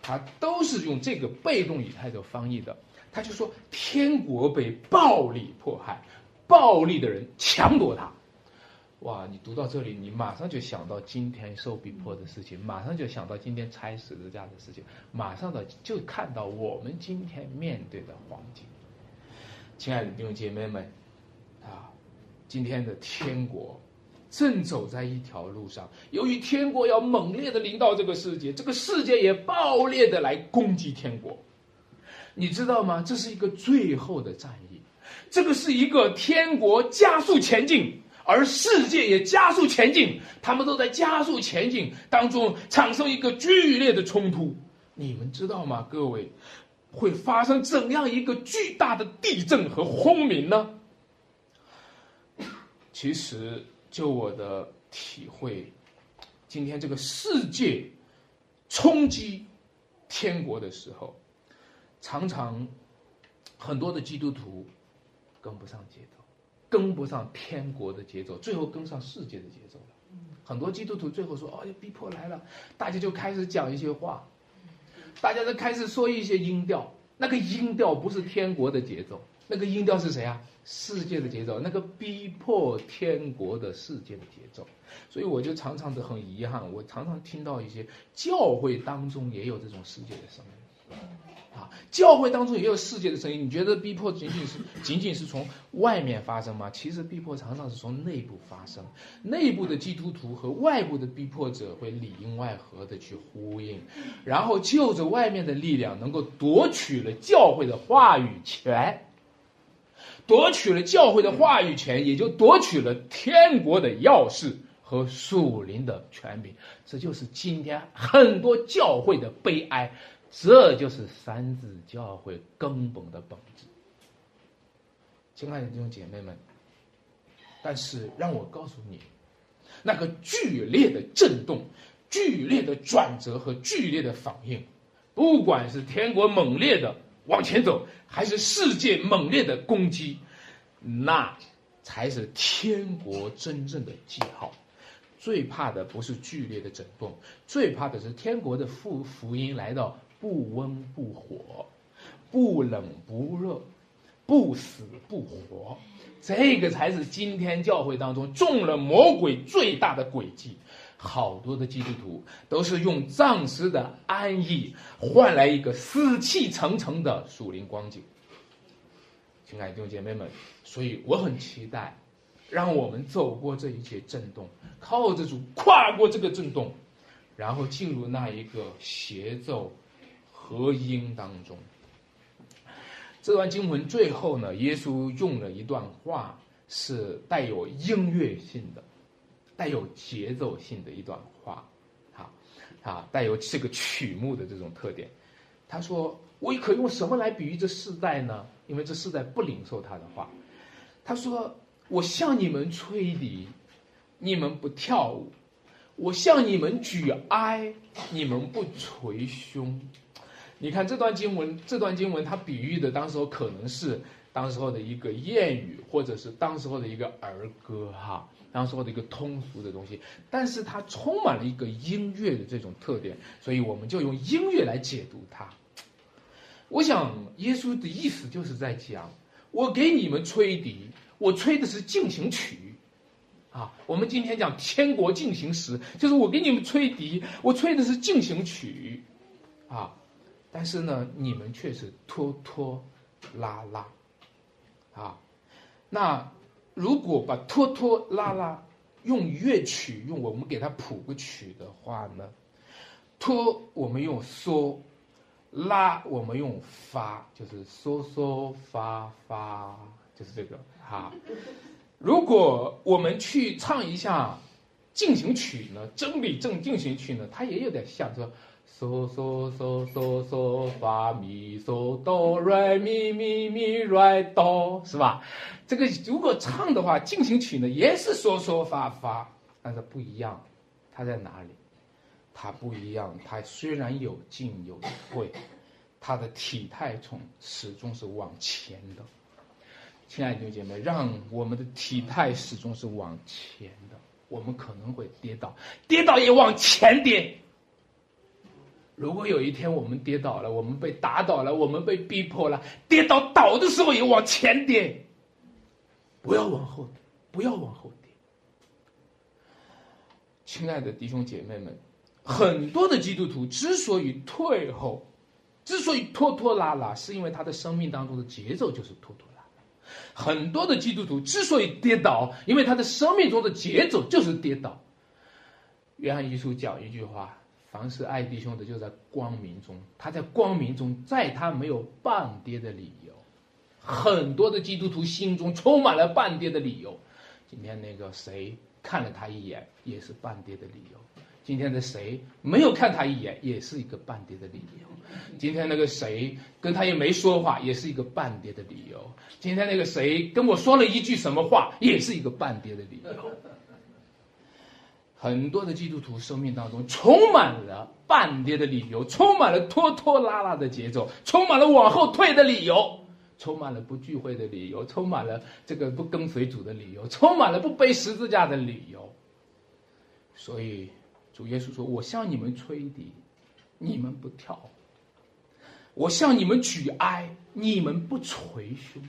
它都是用这个被动语态的翻译的。他就说天国被暴力迫害，暴力的人抢夺它。哇，你读到这里，你马上就想到今天受逼迫的事情，马上就想到今天拆十字架的事情，马上的就看到我们今天面对的环境。亲爱的弟兄姐妹们啊。今天的天国正走在一条路上，由于天国要猛烈的临到这个世界，这个世界也暴烈的来攻击天国。你知道吗？这是一个最后的战役，这个是一个天国加速前进，而世界也加速前进，他们都在加速前进当中产生一个剧烈的冲突。你们知道吗？各位，会发生怎样一个巨大的地震和轰鸣呢？其实，就我的体会，今天这个世界冲击天国的时候，常常很多的基督徒跟不上节奏，跟不上天国的节奏，最后跟上世界的节奏了。很多基督徒最后说：“哦，逼迫来了。”大家就开始讲一些话，大家都开始说一些音调，那个音调不是天国的节奏。那个音调是谁啊？世界的节奏，那个逼迫天国的世界的节奏，所以我就常常的很遗憾，我常常听到一些教会当中也有这种世界的声音，啊，教会当中也有世界的声音。你觉得逼迫仅仅是 [COUGHS] 仅仅是从外面发生吗？其实逼迫常常是从内部发生，内部的基督徒和外部的逼迫者会里应外合的去呼应，然后就着外面的力量，能够夺取了教会的话语权。夺取了教会的话语权，也就夺取了天国的钥匙和属灵的权柄。这就是今天很多教会的悲哀，这就是三字教会根本的本质。亲爱的弟兄姐妹们，但是让我告诉你，那个剧烈的震动、剧烈的转折和剧烈的反应，不管是天国猛烈的。往前走，还是世界猛烈的攻击，那才是天国真正的记号。最怕的不是剧烈的震动，最怕的是天国的福福音来到，不温不火，不冷不热，不死不活。这个才是今天教会当中中了魔鬼最大的诡计。好多的基督徒都是用暂时的安逸换来一个死气沉沉的属灵光景。亲爱的弟兄姐妹们，所以我很期待，让我们走过这一切震动，靠着主跨过这个震动，然后进入那一个协奏和音当中。这段经文最后呢，耶稣用了一段话，是带有音乐性的。带有节奏性的一段话，好，啊，带有这个曲目的这种特点。他说：“我可用什么来比喻这世代呢？因为这世代不领受他的话。”他说：“我向你们吹笛，你们不跳舞；我向你们举哀，你们不捶胸。”你看这段经文，这段经文它比喻的当时候可能是当时候的一个谚语，或者是当时候的一个儿歌，哈。当时候的一个通俗的东西，但是它充满了一个音乐的这种特点，所以我们就用音乐来解读它。我想耶稣的意思就是在讲，我给你们吹笛，我吹的是进行曲，啊，我们今天讲天国进行时，就是我给你们吹笛，我吹的是进行曲，啊，但是呢，你们却是拖拖拉拉，啊，那。如果把拖拖拉拉用乐曲用我们给它谱个曲的话呢，拖我们用嗦，拉我们用发，就是嗦嗦发发，就是这个哈。如果我们去唱一下进行曲呢，真理正进行曲呢，它也有点像说。嗦嗦嗦嗦嗦发咪嗦哆来咪咪咪来哆，是吧？这个如果唱的话，进行曲呢也是嗦嗦发发，但是不一样，它在哪里？它不一样，它虽然有进有退，它的体态从始终是往前的。亲爱的弟兄姐妹，让我们的体态始终是往前的，我们可能会跌倒，跌倒也往前跌。如果有一天我们跌倒了，我们被打倒了，我们被逼迫了，跌倒倒的时候也往前跌，不要往后，不要往后跌。亲爱的弟兄姐妹们，很多的基督徒之所以退后，之所以拖拖拉拉，是因为他的生命当中的节奏就是拖拖拉拉。很多的基督徒之所以跌倒，因为他的生命中的节奏就是跌倒。约翰一书讲一句话。凡是爱弟兄的，就在光明中。他在光明中，在他没有半跌的理由。很多的基督徒心中充满了半跌的理由。今天那个谁看了他一眼，也是半跌的理由。今天的谁没有看他一眼，也是一个半跌的理由。今天那个谁跟他也没说话，也是一个半跌的理由。今天那个谁跟我说了一句什么话，也是一个半跌的理由。很多的基督徒生命当中充满了半跌的理由，充满了拖拖拉拉的节奏，充满了往后退的理由，充满了不聚会的理由，充满了这个不跟随主的理由，充满了不背十字架的理由。所以主耶稣说：“我向你们吹笛，你们不跳；我向你们举哀，你们不捶胸。”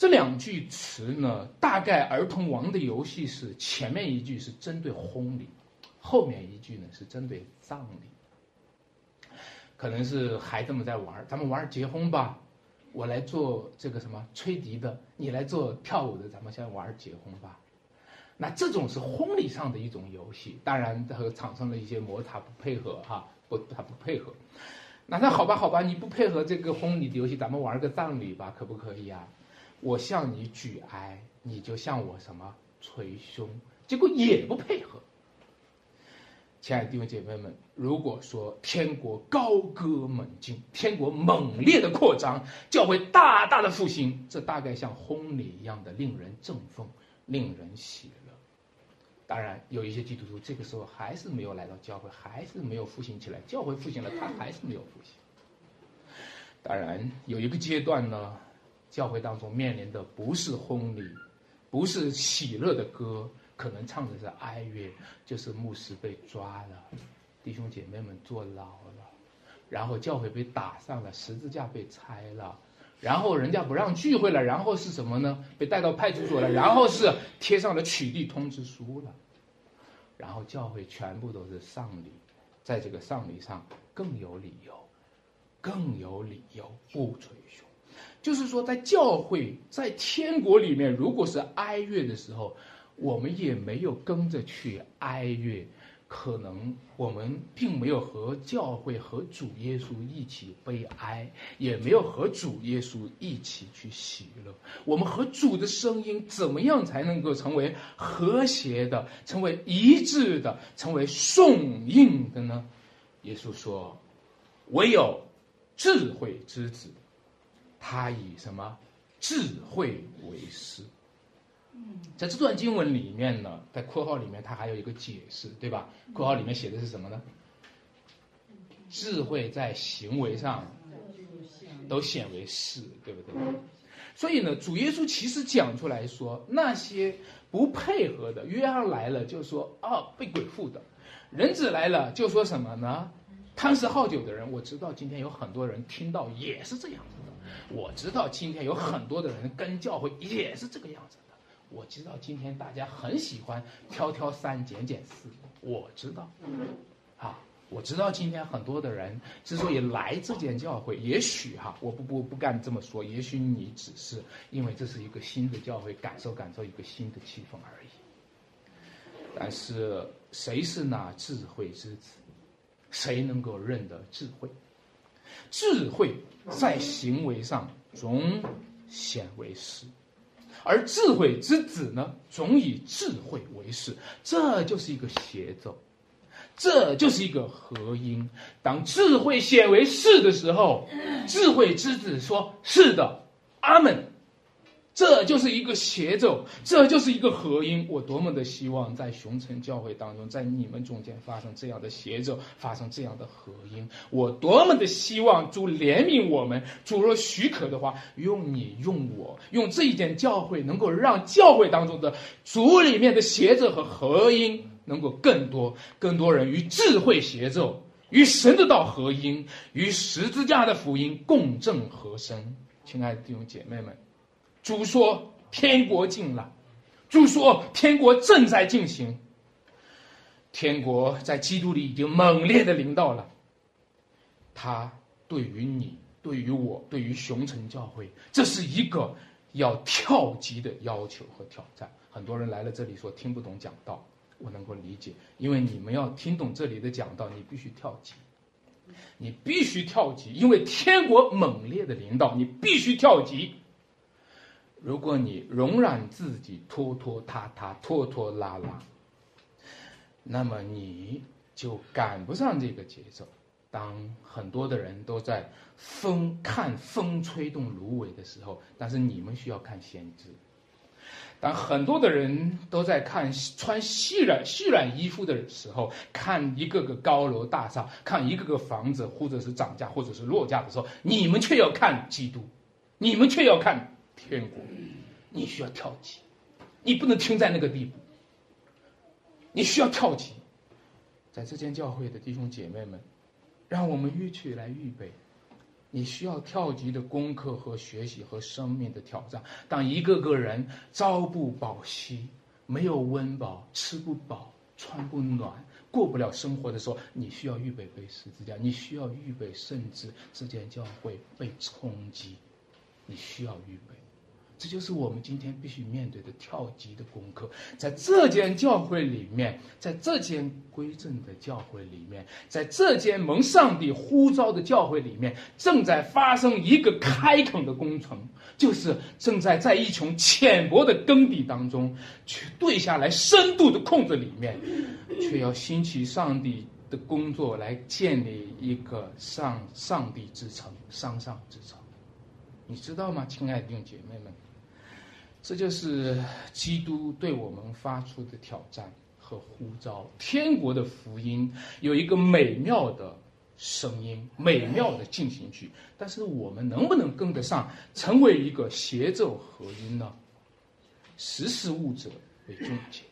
这两句词呢，大概儿童王的游戏是前面一句是针对婚礼，后面一句呢是针对葬礼。可能是孩子们在玩，咱们玩结婚吧，我来做这个什么吹笛的，你来做跳舞的，咱们先玩结婚吧。那这种是婚礼上的一种游戏，当然和产生了一些摩擦，不配合哈，不他不配合。那那好吧好吧，你不配合这个婚礼的游戏，咱们玩个葬礼吧，可不可以啊？我向你举哀，你就向我什么捶胸，结果也不配合。亲爱的弟兄姐妹们，如果说天国高歌猛进，天国猛烈的扩张，教会大大的复兴，这大概像婚礼一样的令人振奋，令人喜乐。当然，有一些基督徒这个时候还是没有来到教会，还是没有复兴起来。教会复兴了，他还是没有复兴。当然，有一个阶段呢。教会当中面临的不是婚礼，不是喜乐的歌，可能唱的是哀乐，就是牧师被抓了，弟兄姐妹们坐牢了，然后教会被打上了，十字架被拆了，然后人家不让聚会了，然后是什么呢？被带到派出所了，然后是贴上了取缔通知书了，然后教会全部都是丧礼，在这个丧礼上更有理由，更有理由不捶胸。就是说，在教会，在天国里面，如果是哀乐的时候，我们也没有跟着去哀乐，可能我们并没有和教会和主耶稣一起悲哀，也没有和主耶稣一起去喜乐。我们和主的声音怎么样才能够成为和谐的，成为一致的，成为颂应的呢？耶稣说：“唯有智慧之子。”他以什么智慧为师？在这段经文里面呢，在括号里面，它还有一个解释，对吧？括号里面写的是什么呢？智慧在行为上都显为是，对不对？所以呢，主耶稣其实讲出来说，那些不配合的，约翰来了就说啊被鬼附的，人子来了就说什么呢？贪食好酒的人，我知道今天有很多人听到也是这样子。我知道今天有很多的人跟教会也是这个样子的。我知道今天大家很喜欢挑挑三拣拣四。我知道，啊，我知道今天很多的人之所以来这间教会，也许哈，我不不不敢这么说，也许你只是因为这是一个新的教会，感受感受一个新的气氛而已。但是谁是那智慧之子？谁能够认得智慧？智慧在行为上总显为是，而智慧之子呢，总以智慧为是，这就是一个协奏，这就是一个合音。当智慧显为是的时候，智慧之子说：“是的，阿门。”这就是一个协奏，这就是一个合音。我多么的希望在熊城教会当中，在你们中间发生这样的协奏，发生这样的合音。我多么的希望主怜悯我们，主若许可的话，用你用我用这一间教会，能够让教会当中的主里面的协奏和合音能够更多，更多人与智慧协奏，与神的道合音，与十字架的福音共振合声。亲爱的弟兄姐妹们。主说：“天国近了。”主说：“天国正在进行。”天国在基督里已经猛烈的临到了。他对于你、对于我、对于熊城教会，这是一个要跳级的要求和挑战。很多人来了这里说听不懂讲道，我能够理解，因为你们要听懂这里的讲道，你必须跳级，你必须跳级，因为天国猛烈的临到，你必须跳级。如果你容忍自己拖拖沓沓、拖拖拉拉，那么你就赶不上这个节奏。当很多的人都在风看风吹动芦苇的时候，但是你们需要看先知；当很多的人都在看穿细软细软衣服的时候，看一个个高楼大厦，看一个个房子，或者是涨价，或者是落价的时候，你们却要看基督，你们却要看。天国，你需要跳级，你不能停在那个地步。你需要跳级，在这间教会的弟兄姐妹们，让我们一起来预备。你需要跳级的功课和学习和生命的挑战。当一个个人朝不保夕，没有温饱，吃不饱，穿不暖，过不了生活的时候，你需要预备被十字架，你需要预备，甚至这间教会被冲击，你需要预备。这就是我们今天必须面对的跳级的功课。在这间教会里面，在这间归正的教会里面，在这间蒙上帝呼召的教会里面，正在发生一个开垦的工程，就是正在在一群浅薄的耕地当中，去对下来深度的控制里面，却要兴起上帝的工作来建立一个上上帝之城、上上之城。你知道吗，亲爱的弟兄姐妹们？这就是基督对我们发出的挑战和呼召。天国的福音有一个美妙的声音，美妙的进行曲，但是我们能不能跟得上，成为一个协奏和音呢？识时务者为俊杰，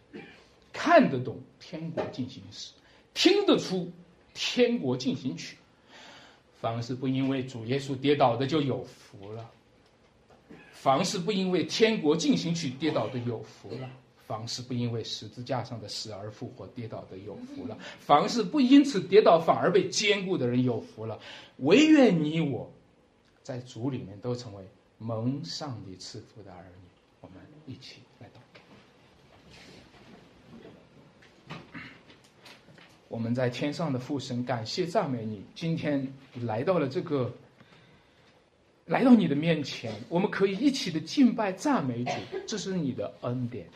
看得懂天国进行时，听得出天国进行曲。凡是不因为主耶稣跌倒的就有福了。凡是不因为天国进行曲跌倒的有福了。凡是不因为十字架上的死而复活跌倒的有福了。凡是不因此跌倒反而被坚固的人有福了。唯愿你我，在主里面都成为蒙上帝赐福的儿女。我们一起来祷。我们在天上的父神，感谢赞美你，今天来到了这个，来到你的面前，我们可以一起的敬拜赞美主，这是你的恩典。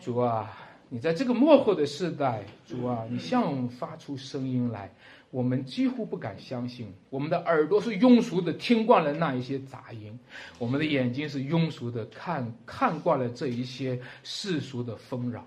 主啊，你在这个幕后的时代，主啊，你向我们发出声音来，我们几乎不敢相信，我们的耳朵是庸俗的听惯了那一些杂音，我们的眼睛是庸俗的看看惯了这一些世俗的纷扰。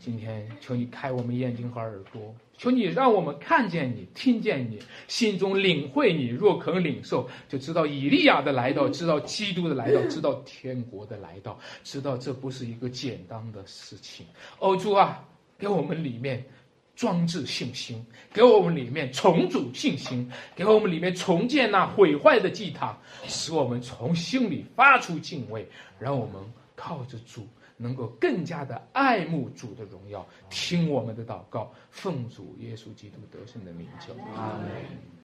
今天，求你开我们眼睛和耳朵，求你让我们看见你、听见你，心中领会你。若肯领受，就知道以利亚的来到，知道基督的来到，知道天国的来到，知道这不是一个简单的事情。哦，主啊，给我们里面装置信心，给我们里面重组信心，给我们里面重建那毁坏的祭坛，使我们从心里发出敬畏，让我们靠着主。能够更加的爱慕主的荣耀，听我们的祷告，奉主耶稣基督得胜的名求，阿门。